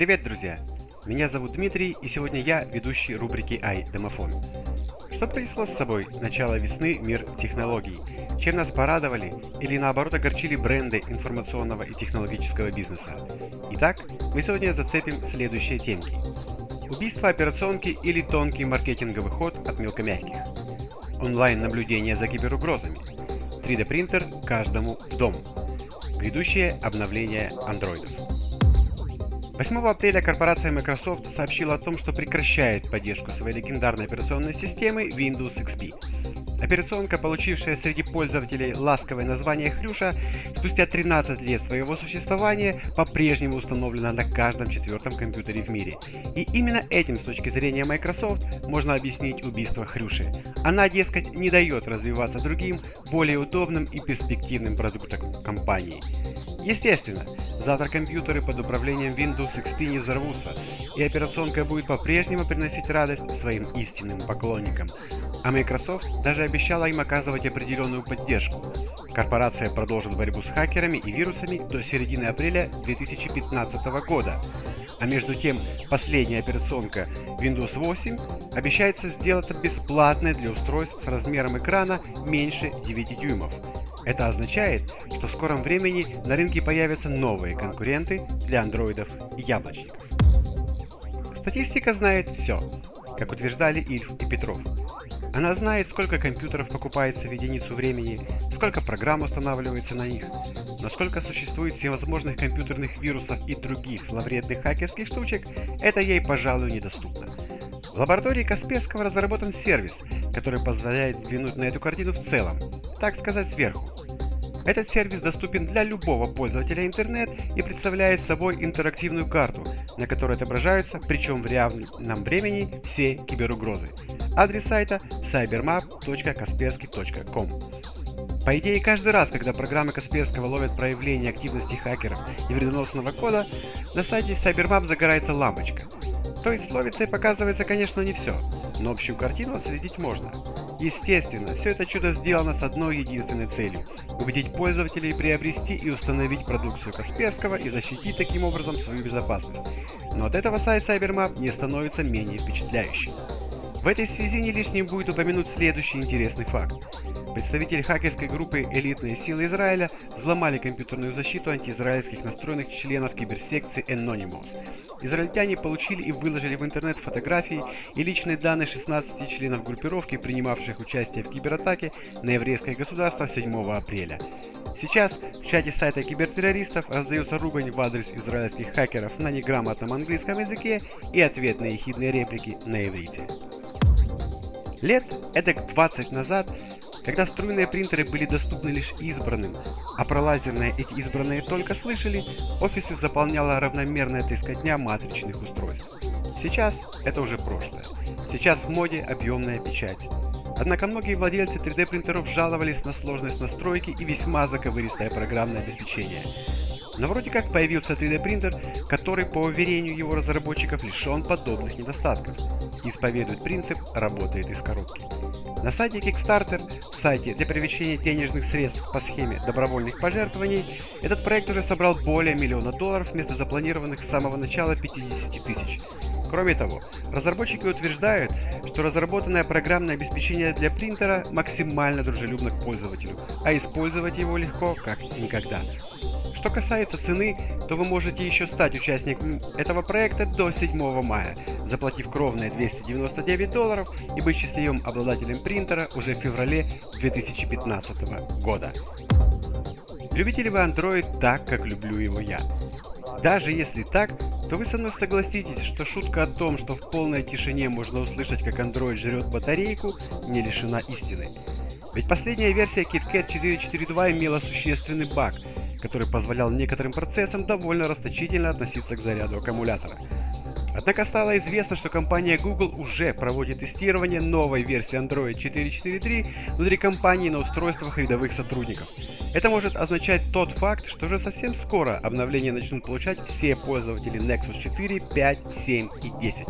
Привет, друзья! Меня зовут Дмитрий, и сегодня я ведущий рубрики «Ай, домофон». Что принесло с собой начало весны мир технологий? Чем нас порадовали или наоборот огорчили бренды информационного и технологического бизнеса? Итак, мы сегодня зацепим следующие темки. Убийство операционки или тонкий маркетинговый ход от мелкомягких. Онлайн-наблюдение за киберугрозами. 3D-принтер каждому в дом. Грядущее обновление андроидов. 8 апреля корпорация Microsoft сообщила о том, что прекращает поддержку своей легендарной операционной системы Windows XP. Операционка, получившая среди пользователей ласковое название Хрюша, спустя 13 лет своего существования по-прежнему установлена на каждом четвертом компьютере в мире. И именно этим с точки зрения Microsoft можно объяснить убийство Хрюши. Она, дескать, не дает развиваться другим, более удобным и перспективным продуктам компании. Естественно, завтра компьютеры под управлением Windows XP не взорвутся, и операционка будет по-прежнему приносить радость своим истинным поклонникам. А Microsoft даже обещала им оказывать определенную поддержку. Корпорация продолжит борьбу с хакерами и вирусами до середины апреля 2015 года. А между тем, последняя операционка Windows 8 обещается сделаться бесплатной для устройств с размером экрана меньше 9 дюймов. Это означает, что в скором времени на рынке появятся новые конкуренты для андроидов и яблочников. Статистика знает все, как утверждали Ильф и Петров. Она знает, сколько компьютеров покупается в единицу времени, сколько программ устанавливается на них, насколько существует всевозможных компьютерных вирусов и других зловредных хакерских штучек, это ей, пожалуй, недоступно. В лаборатории Касперского разработан сервис, который позволяет взглянуть на эту картину в целом, так сказать, сверху. Этот сервис доступен для любого пользователя интернет и представляет собой интерактивную карту, на которой отображаются, причем в реальном времени, все киберугрозы. Адрес сайта cybermap.kaspersky.com По идее, каждый раз, когда программы Касперского ловят проявление активности хакеров и вредоносного кода, на сайте CyberMap загорается лампочка. То есть словится и показывается, конечно, не все, но общую картину отследить можно. Естественно, все это чудо сделано с одной единственной целью – убедить пользователей приобрести и установить продукцию Касперского и защитить таким образом свою безопасность. Но от этого сайт CyberMap не становится менее впечатляющим. В этой связи не лишним будет упомянуть следующий интересный факт. Представители хакерской группы «Элитные силы Израиля» взломали компьютерную защиту антиизраильских настроенных членов киберсекции Anonymous. Израильтяне получили и выложили в интернет фотографии и личные данные 16 членов группировки, принимавших участие в кибератаке на еврейское государство 7 апреля. Сейчас в чате сайта кибертеррористов раздается ругань в адрес израильских хакеров на неграмотном английском языке и ответные ехидные реплики на иврите. Лет эдак 20 назад когда струйные принтеры были доступны лишь избранным, а про лазерные эти избранные только слышали, офисы заполняла равномерная трескотня матричных устройств. Сейчас это уже прошлое. Сейчас в моде объемная печать. Однако многие владельцы 3D принтеров жаловались на сложность настройки и весьма заковыристое программное обеспечение. Но вроде как появился 3D принтер, который по уверению его разработчиков лишен подобных недостатков исповедует принцип «работает из коробки». На сайте Kickstarter, сайте для привлечения денежных средств по схеме добровольных пожертвований, этот проект уже собрал более миллиона долларов вместо запланированных с самого начала 50 тысяч. Кроме того, разработчики утверждают, что разработанное программное обеспечение для принтера максимально дружелюбно к пользователю, а использовать его легко как никогда. Что касается цены, то вы можете еще стать участником этого проекта до 7 мая, заплатив кровные 299 долларов и быть счастливым обладателем принтера уже в феврале 2015 года. Любите ли вы Android так, как люблю его я? Даже если так, то вы со мной согласитесь, что шутка о том, что в полной тишине можно услышать, как Android жрет батарейку, не лишена истины. Ведь последняя версия KitKat 4.4.2 имела существенный баг – который позволял некоторым процессам довольно расточительно относиться к заряду аккумулятора. Однако стало известно, что компания Google уже проводит тестирование новой версии Android 4.4.3 внутри компании на устройствах рядовых сотрудников. Это может означать тот факт, что уже совсем скоро обновления начнут получать все пользователи Nexus 4, 5, 7 и 10.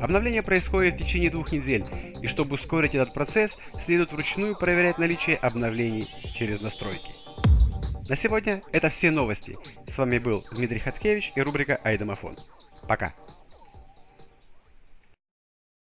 Обновление происходит в течение двух недель, и чтобы ускорить этот процесс, следует вручную проверять наличие обновлений через настройки. На сегодня это все новости. С вами был Дмитрий Хаткевич и рубрика «Айдомофон». Пока.